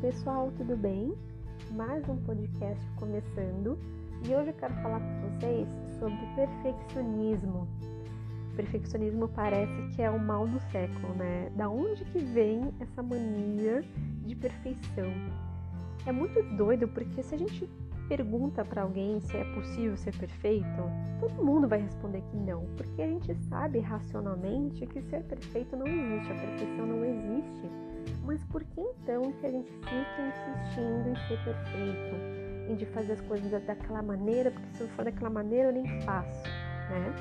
pessoal, tudo bem? Mais um podcast começando e hoje eu quero falar com vocês sobre perfeccionismo. Perfeccionismo parece que é o mal do século, né? Da onde que vem essa mania de perfeição? É muito doido porque se a gente pergunta para alguém se é possível ser perfeito, todo mundo vai responder que não, porque a gente sabe racionalmente que ser perfeito não existe, a perfeição não existe. Mas por que então que a gente fica insistindo em ser perfeito, em de fazer as coisas daquela maneira, porque se não for daquela maneira eu nem faço, né?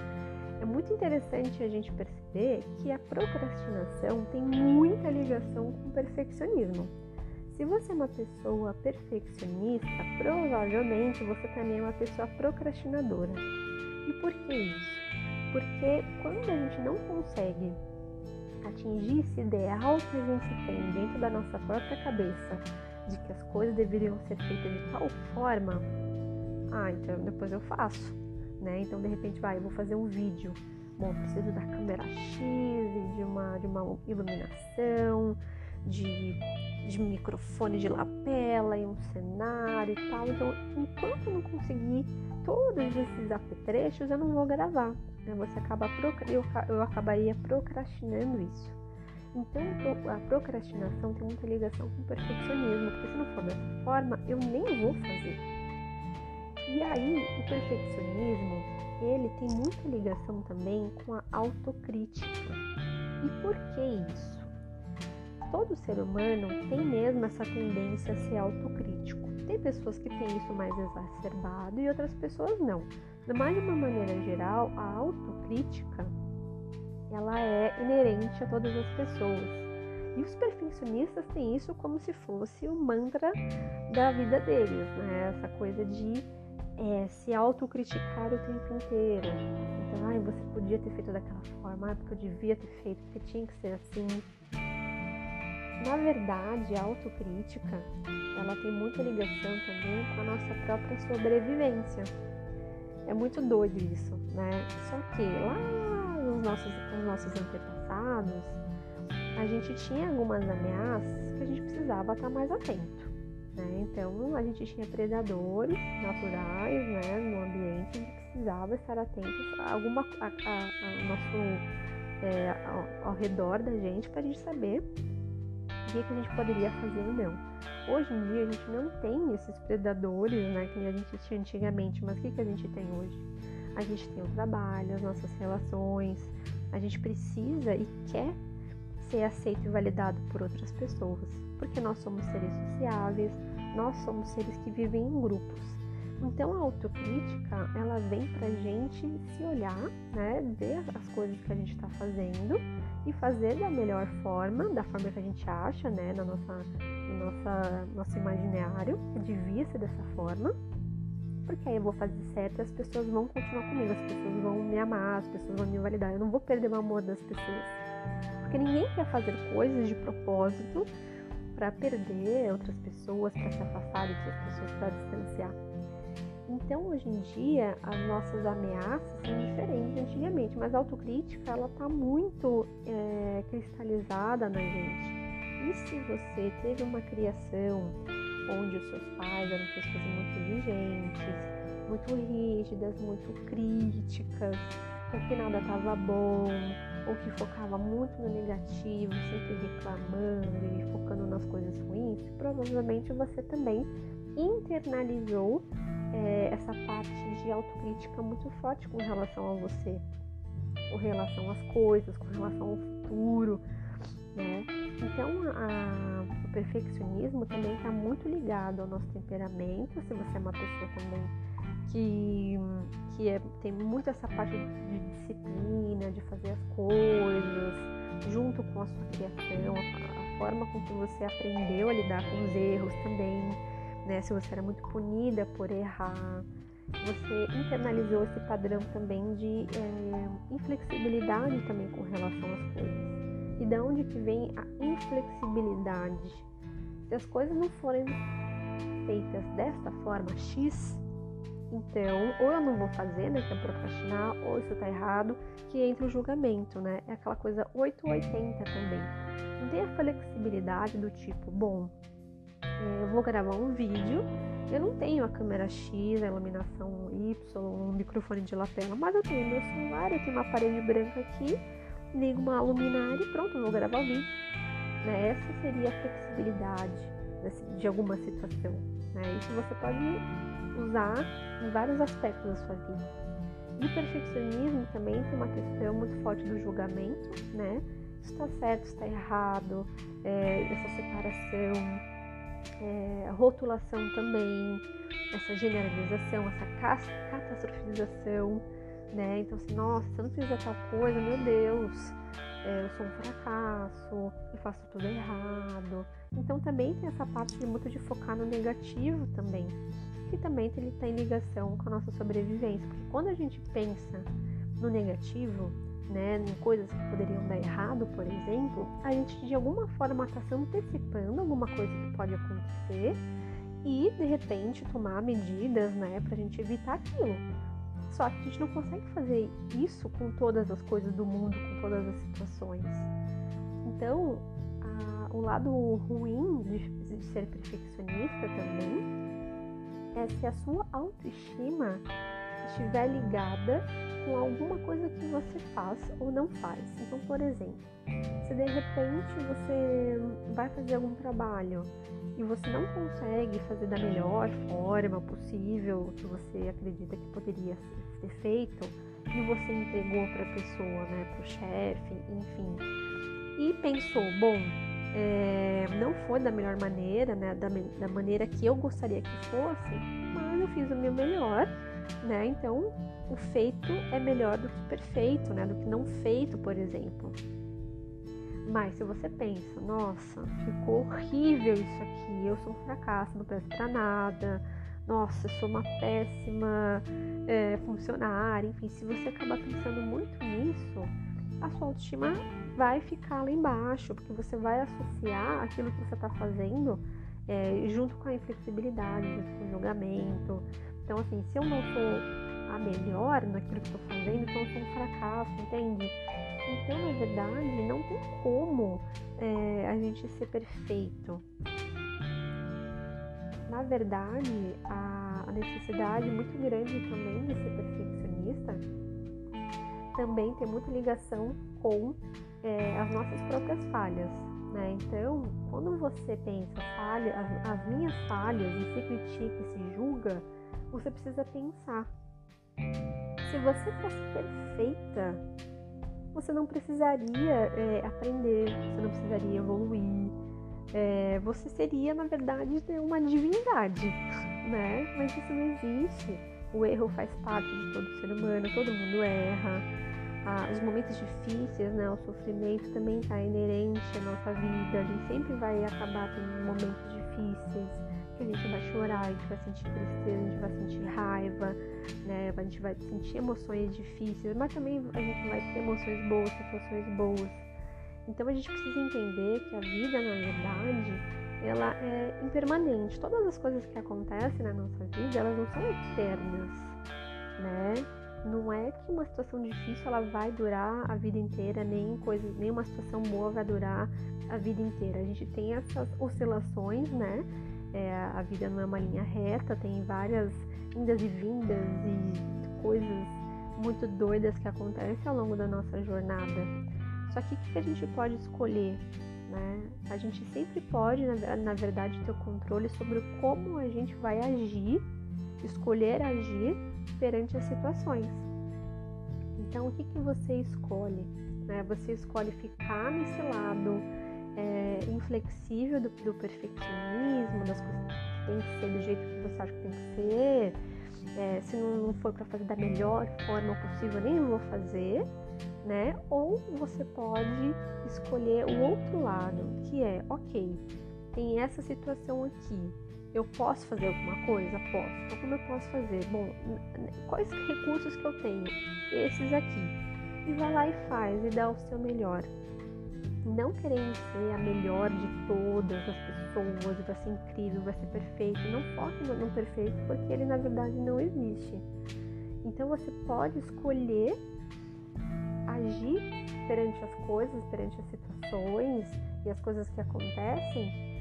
É muito interessante a gente perceber que a procrastinação tem muita ligação com o perfeccionismo. Se você é uma pessoa perfeccionista, provavelmente você também é uma pessoa procrastinadora. E por que isso? Porque quando a gente não consegue atingir esse ideal que a gente tem dentro da nossa própria cabeça de que as coisas deveriam ser feitas de tal forma, ah, então depois eu faço, né? Então de repente vai, eu vou fazer um vídeo. Bom, preciso da câmera X de uma, de uma iluminação, de de microfone de lapela e um cenário e tal. Então, enquanto eu não conseguir todos esses apetrechos, eu não vou gravar. Né? Você acaba eu, eu acabaria procrastinando isso. Então, a procrastinação tem muita ligação com o perfeccionismo, porque se não for dessa forma, eu nem vou fazer. E aí, o perfeccionismo, ele tem muita ligação também com a autocrítica. E por que isso? todo ser humano tem mesmo essa tendência a ser autocrítico. Tem pessoas que têm isso mais exacerbado e outras pessoas não. Mas de uma maneira geral, a autocrítica ela é inerente a todas as pessoas. E os perfeccionistas têm isso como se fosse o mantra da vida deles, né? Essa coisa de é, se autocriticar o tempo inteiro. Então, ai, você podia ter feito daquela forma, porque eu devia ter feito, porque tinha que ser assim. Na verdade, a autocrítica, ela tem muita ligação também com a nossa própria sobrevivência. É muito doido isso, né? Só que lá nos nossos, nos nossos antepassados, a gente tinha algumas ameaças que a gente precisava estar mais atento. Né? Então, a gente tinha predadores naturais né, no ambiente, gente precisava estar atentos a alguma a, a, a nosso, é, ao, ao redor da gente para a gente saber o que, a gente poderia fazer ou não. Hoje em dia a gente não tem esses predadores, né, que a gente tinha antigamente, mas o que, que a gente tem hoje? A gente tem o trabalho, as nossas relações, a gente precisa e quer ser aceito e validado por outras pessoas, porque nós somos seres sociáveis, nós somos seres que vivem em grupos. Então a autocrítica, ela vem pra gente se olhar, né, ver as coisas que a gente está fazendo e fazer da melhor forma, da forma que a gente acha, né, na nossa, no nossa, nosso imaginário, devia ser dessa forma, porque aí eu vou fazer certo e as pessoas vão continuar comigo, as pessoas vão me amar, as pessoas vão me validar, eu não vou perder o amor das pessoas. Porque ninguém quer fazer coisas de propósito para perder outras pessoas, para se afastar de outras pessoas, para distanciar. Então, hoje em dia, as nossas ameaças são diferentes de antigamente, mas a autocrítica ela está muito é, cristalizada na gente. E se você teve uma criação onde os seus pais eram pessoas muito exigentes, muito rígidas, muito críticas, ou que nada estava bom, ou que focava muito no negativo, sempre reclamando e focando nas coisas ruins, provavelmente você também internalizou é, essa parte de autocrítica muito forte com relação a você, com relação às coisas, com relação ao futuro, né? Então, a, o perfeccionismo também está muito ligado ao nosso temperamento. Se você é uma pessoa também que, que é, tem muito essa parte de disciplina, de fazer as coisas, junto com a sua criação, a, a forma com que você aprendeu a lidar com os erros também né? Se você era muito punida por errar, você internalizou esse padrão também de é, inflexibilidade também com relação às coisas. E da onde que vem a inflexibilidade? Se as coisas não forem feitas desta forma X, então, ou eu não vou fazer, né, que é procrastinar, ou isso tá errado, que entra o julgamento, né? É aquela coisa 880 também. Não tem a flexibilidade do tipo, bom, eu vou gravar um vídeo, eu não tenho a câmera X, a iluminação Y, um microfone de lapela, mas eu tenho meu celular, eu tenho uma parede branca aqui, ligo uma luminária e pronto, eu vou gravar o vídeo. Né? Essa seria a flexibilidade de alguma situação. Né? Isso você pode usar em vários aspectos da sua vida. E o perfeccionismo também tem uma questão muito forte do julgamento, né? Está certo, está errado, é, essa separação, é, rotulação também, essa generalização, essa catastrofização, né? Então, assim, nossa, se eu não fizer tal coisa, meu Deus, é, eu sou um fracasso, eu faço tudo errado. Então, também tem essa parte de muito de focar no negativo também, que também ele está em ligação com a nossa sobrevivência. Porque quando a gente pensa no negativo, né, em coisas que poderiam dar errado, por exemplo, a gente de alguma forma está se antecipando alguma coisa que pode acontecer e de repente tomar medidas, né, para a gente evitar aquilo. Só que a gente não consegue fazer isso com todas as coisas do mundo, com todas as situações. Então, a, o lado ruim de, de ser perfeccionista também é se a sua autoestima estiver ligada com alguma coisa que você faz ou não faz. Então, por exemplo, se de repente você vai fazer algum trabalho e você não consegue fazer da melhor forma possível que você acredita que poderia ser feito e você entregou para a pessoa, né, para o chefe, enfim, e pensou, bom, é, não foi da melhor maneira, né, da, da maneira que eu gostaria que fosse, mas eu fiz o meu melhor, né? Então, o feito é melhor do que perfeito, né, do que não feito, por exemplo. Mas se você pensa, nossa, ficou horrível isso aqui, eu sou um fracasso, não presto pra nada, nossa, eu sou uma péssima é, funcionária, enfim, se você acabar pensando muito nisso, a sua autoestima vai ficar lá embaixo, porque você vai associar aquilo que você está fazendo é, junto com a inflexibilidade, junto com o julgamento. Então, assim, se eu não sou a melhor naquilo que estou fazendo, então eu sou um fracasso, entende? Então, na verdade, não tem como é, a gente ser perfeito. Na verdade, a, a necessidade muito grande também de ser perfeccionista também tem muita ligação com é, as nossas próprias falhas. Né? Então, quando você pensa falha, as, as minhas falhas e se critica e se julga, você precisa pensar. Se você fosse perfeita, você não precisaria é, aprender, você não precisaria evoluir. É, você seria, na verdade, uma divindade, né? Mas isso não existe. O erro faz parte de todo ser humano, todo mundo erra ah, os momentos difíceis, né, o sofrimento também está inerente à nossa vida. A gente sempre vai acabar tendo momentos difíceis, que a gente vai chorar, a gente vai sentir tristeza, a gente vai sentir raiva, né, a gente vai sentir emoções difíceis, mas também a gente vai ter emoções boas, situações boas. Então a gente precisa entender que a vida, na verdade, ela é impermanente. Todas as coisas que acontecem na nossa vida, elas não são eternas, é que uma situação difícil ela vai durar a vida inteira, nem coisa, nem uma situação boa vai durar a vida inteira. A gente tem essas oscilações, né? É, a vida não é uma linha reta, tem várias indas e vindas e coisas muito doidas que acontecem ao longo da nossa jornada. Só que o que a gente pode escolher? Né? A gente sempre pode, na verdade, ter o controle sobre como a gente vai agir, escolher agir perante as situações. Então, o que, que você escolhe? Né? Você escolhe ficar nesse lado é, inflexível do, do, perfeccionismo, das coisas que tem que ser do jeito que você acha que tem que ser. É, se não, não for para fazer da melhor forma possível, nem vou fazer, né? Ou você pode escolher o outro lado, que é, ok, tem essa situação aqui, eu posso fazer alguma coisa? Posso. Então, como eu posso fazer? Bom, quais recursos que eu tenho? Esses aqui. E vai lá e faz e dá o seu melhor. Não querendo ser a melhor de todas as pessoas, vai ser incrível, vai ser perfeito. Não foque no, no perfeito, porque ele na verdade não existe. Então você pode escolher agir perante as coisas, perante as situações e as coisas que acontecem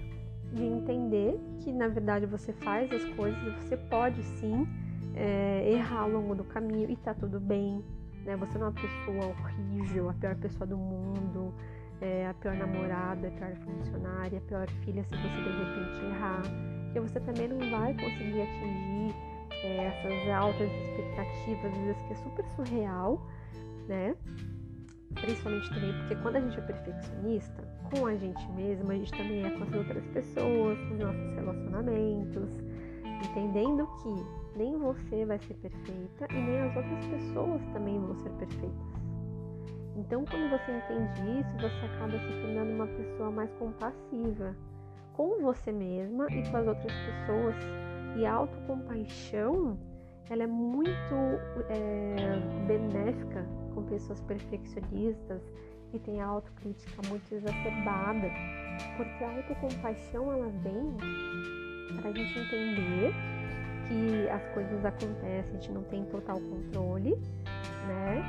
de entender que na verdade você faz as coisas, você pode sim é, errar ao longo do caminho e tá tudo bem, né? Você não é uma pessoa horrível, a pior pessoa do mundo, é, a pior namorada, a pior funcionária, a pior filha se você de repente errar. Que você também não vai conseguir atingir é, essas altas expectativas, às vezes que é super surreal, né? Principalmente também porque quando a gente é perfeccionista, com a gente mesma, a gente também é com as outras pessoas, com os nossos relacionamentos, entendendo que nem você vai ser perfeita e nem as outras pessoas também vão ser perfeitas. Então, quando você entende isso, você acaba se tornando uma pessoa mais compassiva com você mesma e com as outras pessoas. E a autocompaixão, ela é muito é, benéfica com pessoas perfeccionistas que têm a autocrítica muito exacerbada, porque a autocompaixão ela vem para a gente entender que as coisas acontecem, a gente não tem total controle, né?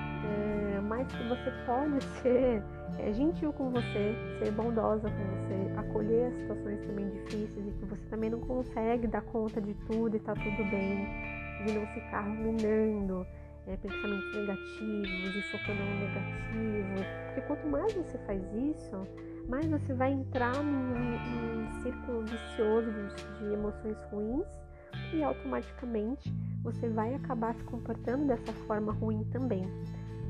É, mas que você pode ser é, gentil com você, ser bondosa com você, acolher as situações também difíceis e que você também não consegue dar conta de tudo e tá tudo bem, de não ficar ruminando é, pensamentos negativos e focando no negativo. Porque quanto mais você faz isso, mais você vai entrar num, num círculo vicioso de, de emoções ruins e automaticamente você vai acabar se comportando dessa forma ruim também.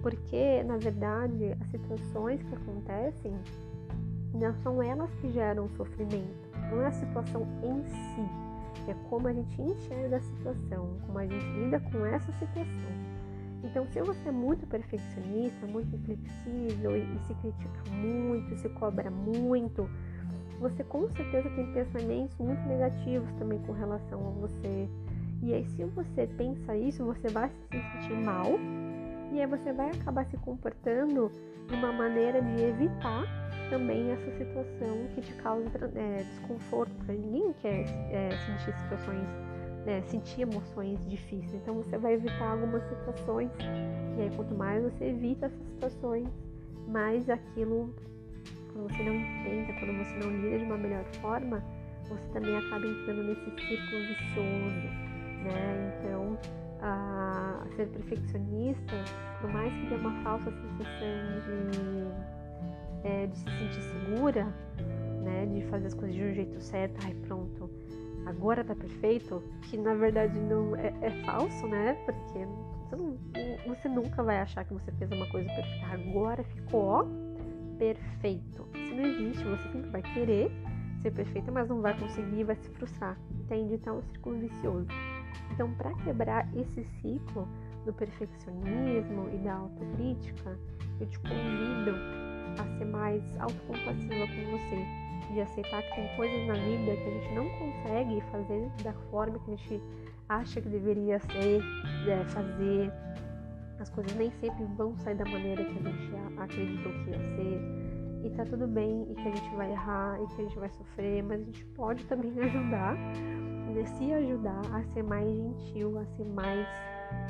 Porque, na verdade, as situações que acontecem não são elas que geram sofrimento, não é a situação em si, é como a gente enxerga a situação, como a gente lida com essa situação. Então, se você é muito perfeccionista, muito inflexível e, e se critica muito, se cobra muito, você com certeza tem pensamentos muito negativos também com relação a você. E aí, se você pensa isso, você vai se sentir mal e aí você vai acabar se comportando de uma maneira de evitar também essa situação que te causa é, desconforto, porque ninguém quer é, sentir situações né, sentir emoções difíceis. Então você vai evitar algumas situações. E aí quanto mais você evita essas situações, mais aquilo, quando você não enfrenta, quando você não lida de uma melhor forma, você também acaba entrando nesse círculo vicioso, né? Então, a ser perfeccionista, por mais que dê uma falsa sensação de, é, de se sentir segura, né? De fazer as coisas de um jeito certo, ai pronto, agora tá perfeito, que na verdade não é, é falso, né? Porque você, não, você, nunca vai achar que você fez uma coisa perfeita. Agora ficou ó, perfeito. Isso não existe, você sempre vai querer ser perfeita, mas não vai conseguir, vai se frustrar. Entende? Então é um círculo vicioso. Então, para quebrar esse ciclo do perfeccionismo e da autocrítica, eu te convido a ser mais autocompassiva com você de aceitar que tem coisas na vida que a gente não consegue fazer da forma que a gente acha que deveria ser, é, fazer. As coisas nem sempre vão sair da maneira que a gente acreditou que ia ser. E tá tudo bem, e que a gente vai errar, e que a gente vai sofrer, mas a gente pode também ajudar, né, se ajudar a ser mais gentil, a ser mais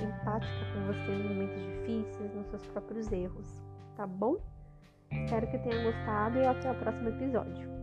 empática com você nos momentos difíceis, nos seus próprios erros, tá bom? Espero que tenha gostado e até o próximo episódio.